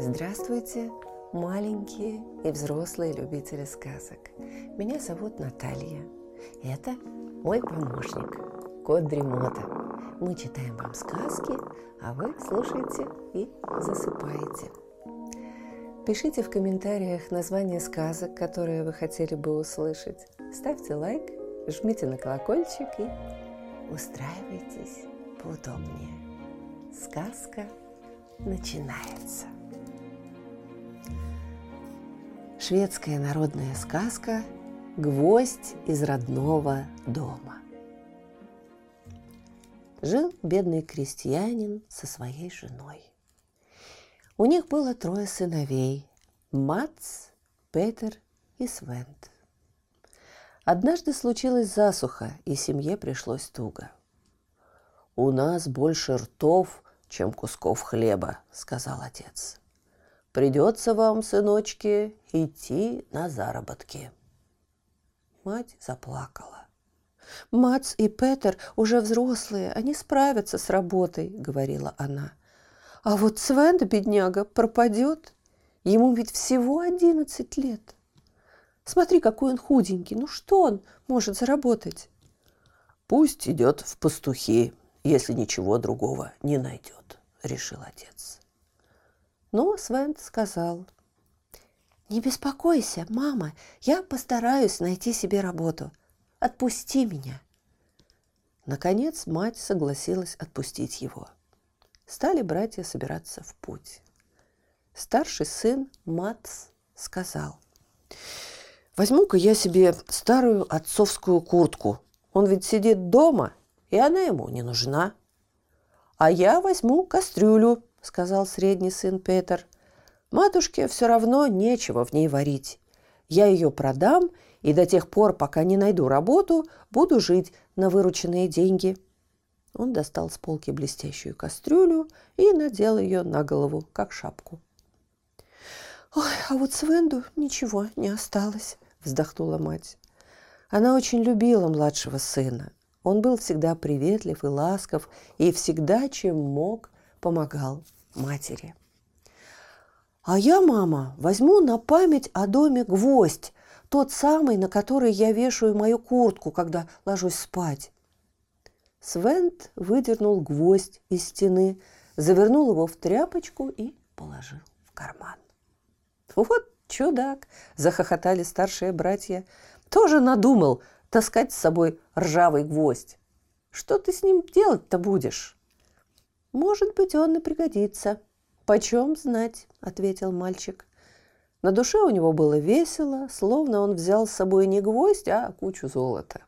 Здравствуйте, маленькие и взрослые любители сказок. Меня зовут Наталья. Это мой помощник, кот Дремота. Мы читаем вам сказки, а вы слушаете и засыпаете. Пишите в комментариях название сказок, которые вы хотели бы услышать. Ставьте лайк, жмите на колокольчик и устраивайтесь поудобнее. Сказка начинается. Шведская народная сказка «Гвоздь из родного дома». Жил бедный крестьянин со своей женой. У них было трое сыновей – Мац, Петер и Свент. Однажды случилась засуха, и семье пришлось туго. «У нас больше ртов, чем кусков хлеба», – сказал отец. «Придется вам, сыночки, идти на заработки». Мать заплакала. «Мац и Петер уже взрослые, они справятся с работой», – говорила она. А вот Свен, бедняга, пропадет. Ему ведь всего одиннадцать лет. Смотри, какой он худенький. Ну что он может заработать? Пусть идет в пастухи, если ничего другого не найдет, решил отец. Но Свен сказал, не беспокойся, мама, я постараюсь найти себе работу. Отпусти меня. Наконец мать согласилась отпустить его – стали братья собираться в путь. Старший сын Мац сказал, «Возьму-ка я себе старую отцовскую куртку. Он ведь сидит дома, и она ему не нужна». «А я возьму кастрюлю», — сказал средний сын Петр. «Матушке все равно нечего в ней варить. Я ее продам, и до тех пор, пока не найду работу, буду жить на вырученные деньги». Он достал с полки блестящую кастрюлю и надел ее на голову, как шапку. «Ой, а вот Свенду ничего не осталось», – вздохнула мать. Она очень любила младшего сына. Он был всегда приветлив и ласков, и всегда, чем мог, помогал матери. «А я, мама, возьму на память о доме гвоздь, тот самый, на который я вешаю мою куртку, когда ложусь спать. Свент выдернул гвоздь из стены, завернул его в тряпочку и положил в карман. «Вот чудак!» – захохотали старшие братья. «Тоже надумал таскать с собой ржавый гвоздь. Что ты с ним делать-то будешь?» «Может быть, он и пригодится». «Почем знать?» – ответил мальчик. На душе у него было весело, словно он взял с собой не гвоздь, а кучу золота.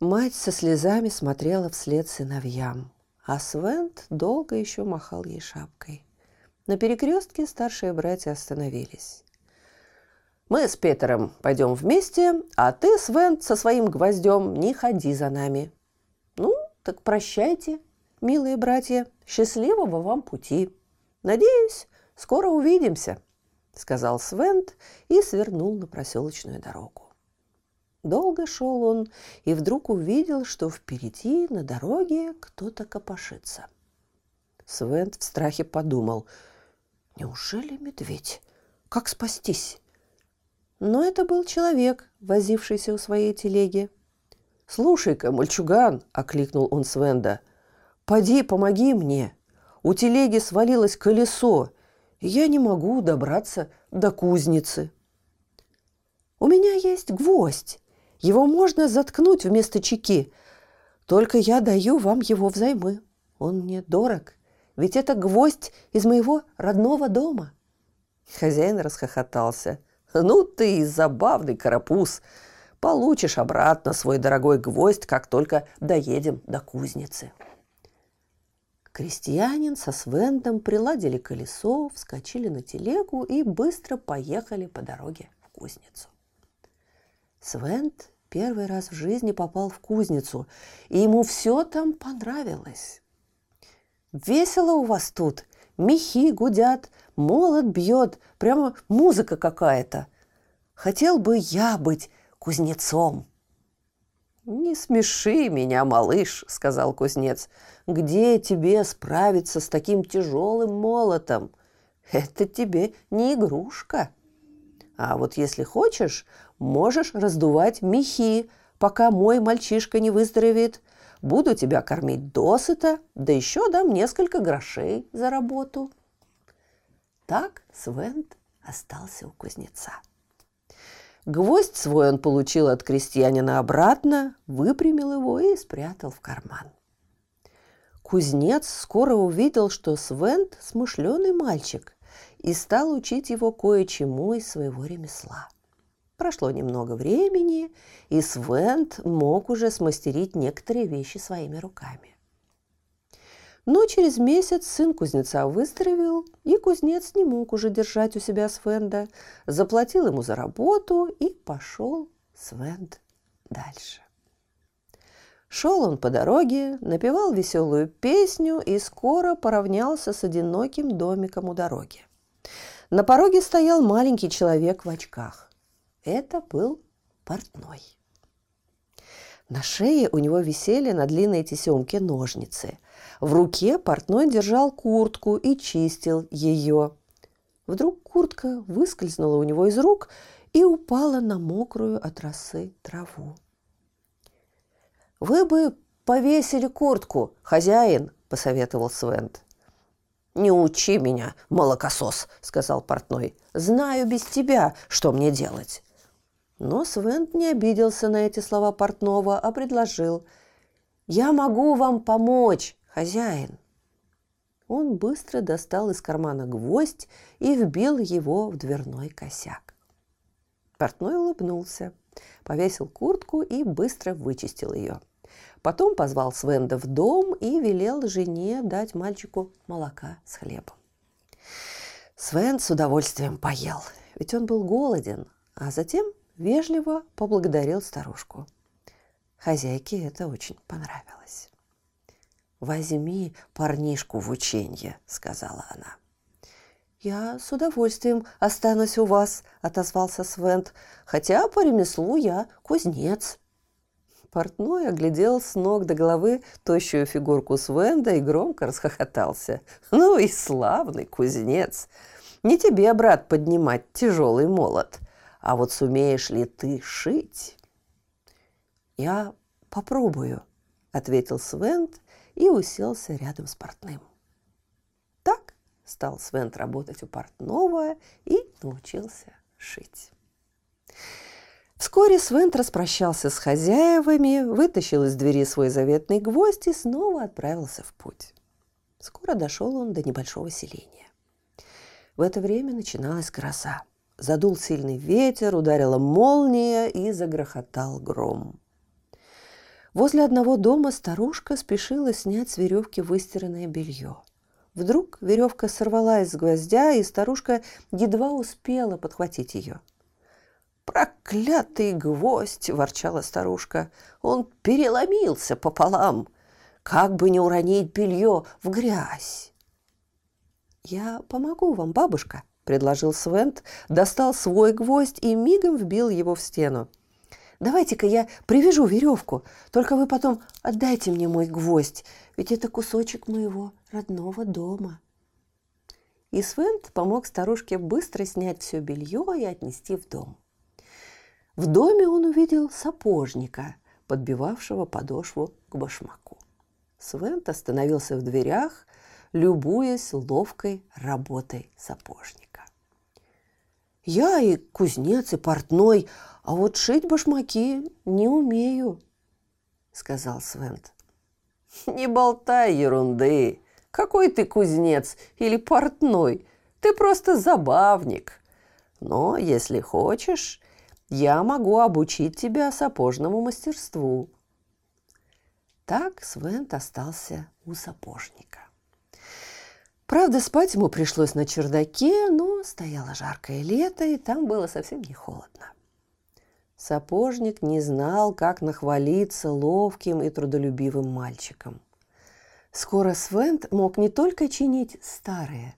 Мать со слезами смотрела вслед сыновьям, а Свент долго еще махал ей шапкой. На перекрестке старшие братья остановились. «Мы с Петером пойдем вместе, а ты, Свент, со своим гвоздем не ходи за нами». «Ну, так прощайте, милые братья, счастливого вам пути. Надеюсь, скоро увидимся», — сказал Свент и свернул на проселочную дорогу. Долго шел он и вдруг увидел, что впереди на дороге кто-то копошится. Свент в страхе подумал, неужели медведь? Как спастись? Но это был человек, возившийся у своей телеги. «Слушай-ка, мальчуган!» – окликнул он Свенда. «Поди, помоги мне! У телеги свалилось колесо, и я не могу добраться до кузницы». «У меня есть гвоздь!» Его можно заткнуть вместо чеки. Только я даю вам его взаймы. Он мне дорог, ведь это гвоздь из моего родного дома». Хозяин расхохотался. «Ну ты и забавный карапуз. Получишь обратно свой дорогой гвоздь, как только доедем до кузницы». Крестьянин со Свендом приладили колесо, вскочили на телегу и быстро поехали по дороге в кузницу. Свент первый раз в жизни попал в кузницу, и ему все там понравилось. «Весело у вас тут, мехи гудят, молот бьет, прямо музыка какая-то. Хотел бы я быть кузнецом. «Не смеши меня, малыш», — сказал кузнец. «Где тебе справиться с таким тяжелым молотом? Это тебе не игрушка. А вот если хочешь, можешь раздувать мехи, пока мой мальчишка не выздоровеет. Буду тебя кормить досыта, да еще дам несколько грошей за работу». Так Свент остался у кузнеца. Гвоздь свой он получил от крестьянина обратно, выпрямил его и спрятал в карман. Кузнец скоро увидел, что Свент – смышленый мальчик, и стал учить его кое-чему из своего ремесла. Прошло немного времени, и Свент мог уже смастерить некоторые вещи своими руками. Но через месяц сын кузнеца выздоровел, и кузнец не мог уже держать у себя Свенда, заплатил ему за работу и пошел Свенд дальше. Шел он по дороге, напевал веселую песню и скоро поравнялся с одиноким домиком у дороги. На пороге стоял маленький человек в очках. Это был портной. На шее у него висели на длинной тесемке ножницы. В руке портной держал куртку и чистил ее. Вдруг куртка выскользнула у него из рук и упала на мокрую от росы траву. «Вы бы повесили куртку, хозяин», – посоветовал Свент. «Не учи меня, молокосос», – сказал портной. «Знаю без тебя, что мне делать». Но Свент не обиделся на эти слова портного, а предложил. «Я могу вам помочь, хозяин». Он быстро достал из кармана гвоздь и вбил его в дверной косяк. Портной улыбнулся, повесил куртку и быстро вычистил ее. Потом позвал Свенда в дом и велел жене дать мальчику молока с хлебом. Свен с удовольствием поел, ведь он был голоден, а затем вежливо поблагодарил старушку. Хозяйке это очень понравилось. «Возьми парнишку в ученье», — сказала она. «Я с удовольствием останусь у вас», — отозвался Свент, «хотя по ремеслу я кузнец». Портной оглядел с ног до головы тощую фигурку Свенда и громко расхохотался. «Ну и славный кузнец! Не тебе, брат, поднимать тяжелый молот. А вот сумеешь ли ты шить? Я попробую, ответил Свент и уселся рядом с портным. Так стал Свент работать у портного и научился шить. Вскоре Свент распрощался с хозяевами, вытащил из двери свой заветный гвоздь и снова отправился в путь. Скоро дошел он до небольшого селения. В это время начиналась гроза. Задул сильный ветер, ударила молния и загрохотал гром. Возле одного дома старушка спешила снять с веревки выстиранное белье. Вдруг веревка сорвалась с гвоздя, и старушка едва успела подхватить ее. «Проклятый гвоздь!» – ворчала старушка. «Он переломился пополам. Как бы не уронить белье в грязь!» «Я помогу вам, бабушка», предложил Свент, достал свой гвоздь и мигом вбил его в стену. «Давайте-ка я привяжу веревку, только вы потом отдайте мне мой гвоздь, ведь это кусочек моего родного дома». И Свент помог старушке быстро снять все белье и отнести в дом. В доме он увидел сапожника, подбивавшего подошву к башмаку. Свент остановился в дверях, любуясь ловкой работой сапожника. Я и кузнец, и портной, а вот шить башмаки не умею, сказал Свент. Не болтай ерунды. Какой ты кузнец или портной? Ты просто забавник. Но, если хочешь, я могу обучить тебя сапожному мастерству. Так Свент остался у сапожника. Правда, спать ему пришлось на чердаке, но стояло жаркое лето, и там было совсем не холодно. Сапожник не знал, как нахвалиться ловким и трудолюбивым мальчиком. Скоро Свент мог не только чинить старые,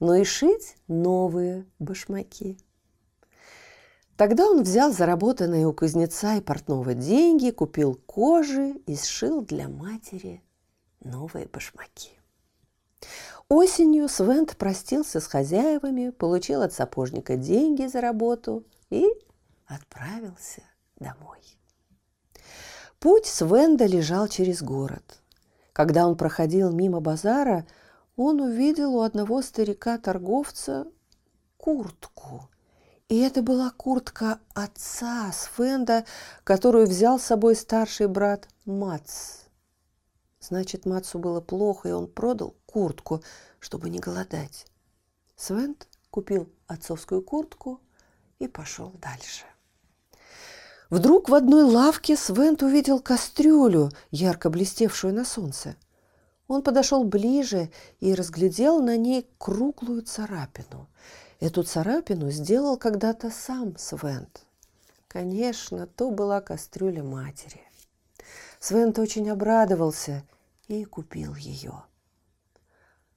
но и шить новые башмаки. Тогда он взял заработанные у кузнеца и портного деньги, купил кожи и сшил для матери новые башмаки. Осенью Свент простился с хозяевами, получил от сапожника деньги за работу и отправился домой. Путь Свенда лежал через город. Когда он проходил мимо базара, он увидел у одного старика-торговца куртку. И это была куртка отца Свенда, которую взял с собой старший брат Мац. Значит, Мацу было плохо, и он продал куртку, чтобы не голодать. Свент купил отцовскую куртку и пошел дальше. Вдруг в одной лавке Свент увидел кастрюлю, ярко блестевшую на солнце. Он подошел ближе и разглядел на ней круглую царапину. Эту царапину сделал когда-то сам Свент. Конечно, то была кастрюля матери. Свент очень обрадовался и купил ее.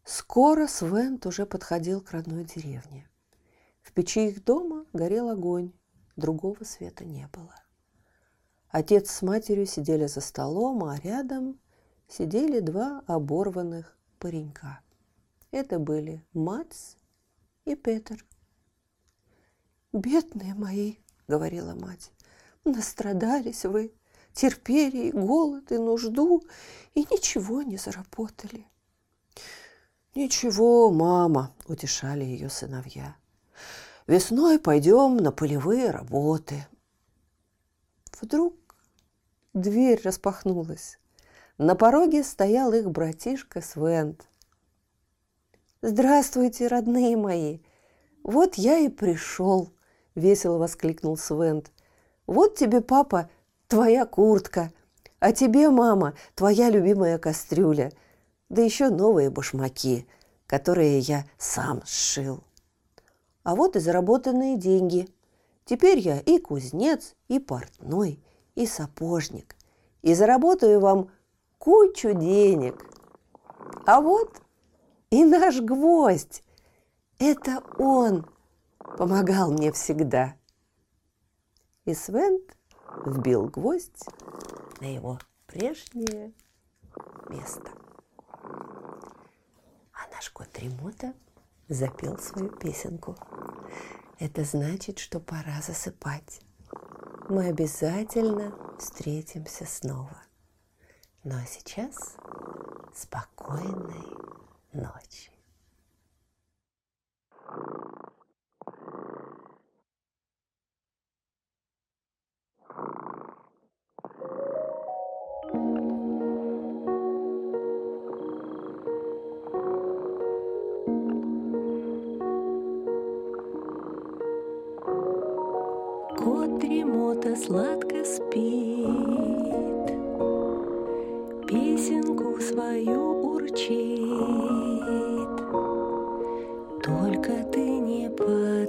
Скоро Свент уже подходил к родной деревне. В печи их дома горел огонь, другого света не было. Отец с матерью сидели за столом, а рядом сидели два оборванных паренька. Это были Мац и Петр. «Бедные мои», — говорила мать, — «настрадались вы, терпели и голод, и нужду, и ничего не заработали. «Ничего, мама», – утешали ее сыновья. «Весной пойдем на полевые работы». Вдруг дверь распахнулась. На пороге стоял их братишка Свент. «Здравствуйте, родные мои! Вот я и пришел!» – весело воскликнул Свент. «Вот тебе, папа, твоя куртка, а тебе, мама, твоя любимая кастрюля, да еще новые башмаки, которые я сам сшил. А вот и заработанные деньги. Теперь я и кузнец, и портной, и сапожник. И заработаю вам кучу денег. А вот и наш гвоздь. Это он помогал мне всегда. И Свент вбил гвоздь на его прежнее место. А наш кот Ремота запел свою песенку. Это значит, что пора засыпать. Мы обязательно встретимся снова. Ну а сейчас спокойной ночи. Сладко спит, Песенку свою урчит. Только ты не подпевай,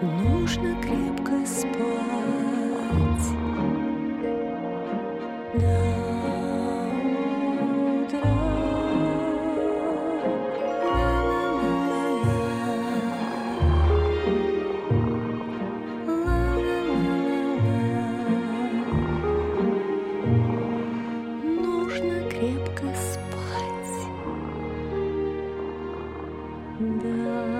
нужно крепко спать. До утра. Нужно крепко спать. Да.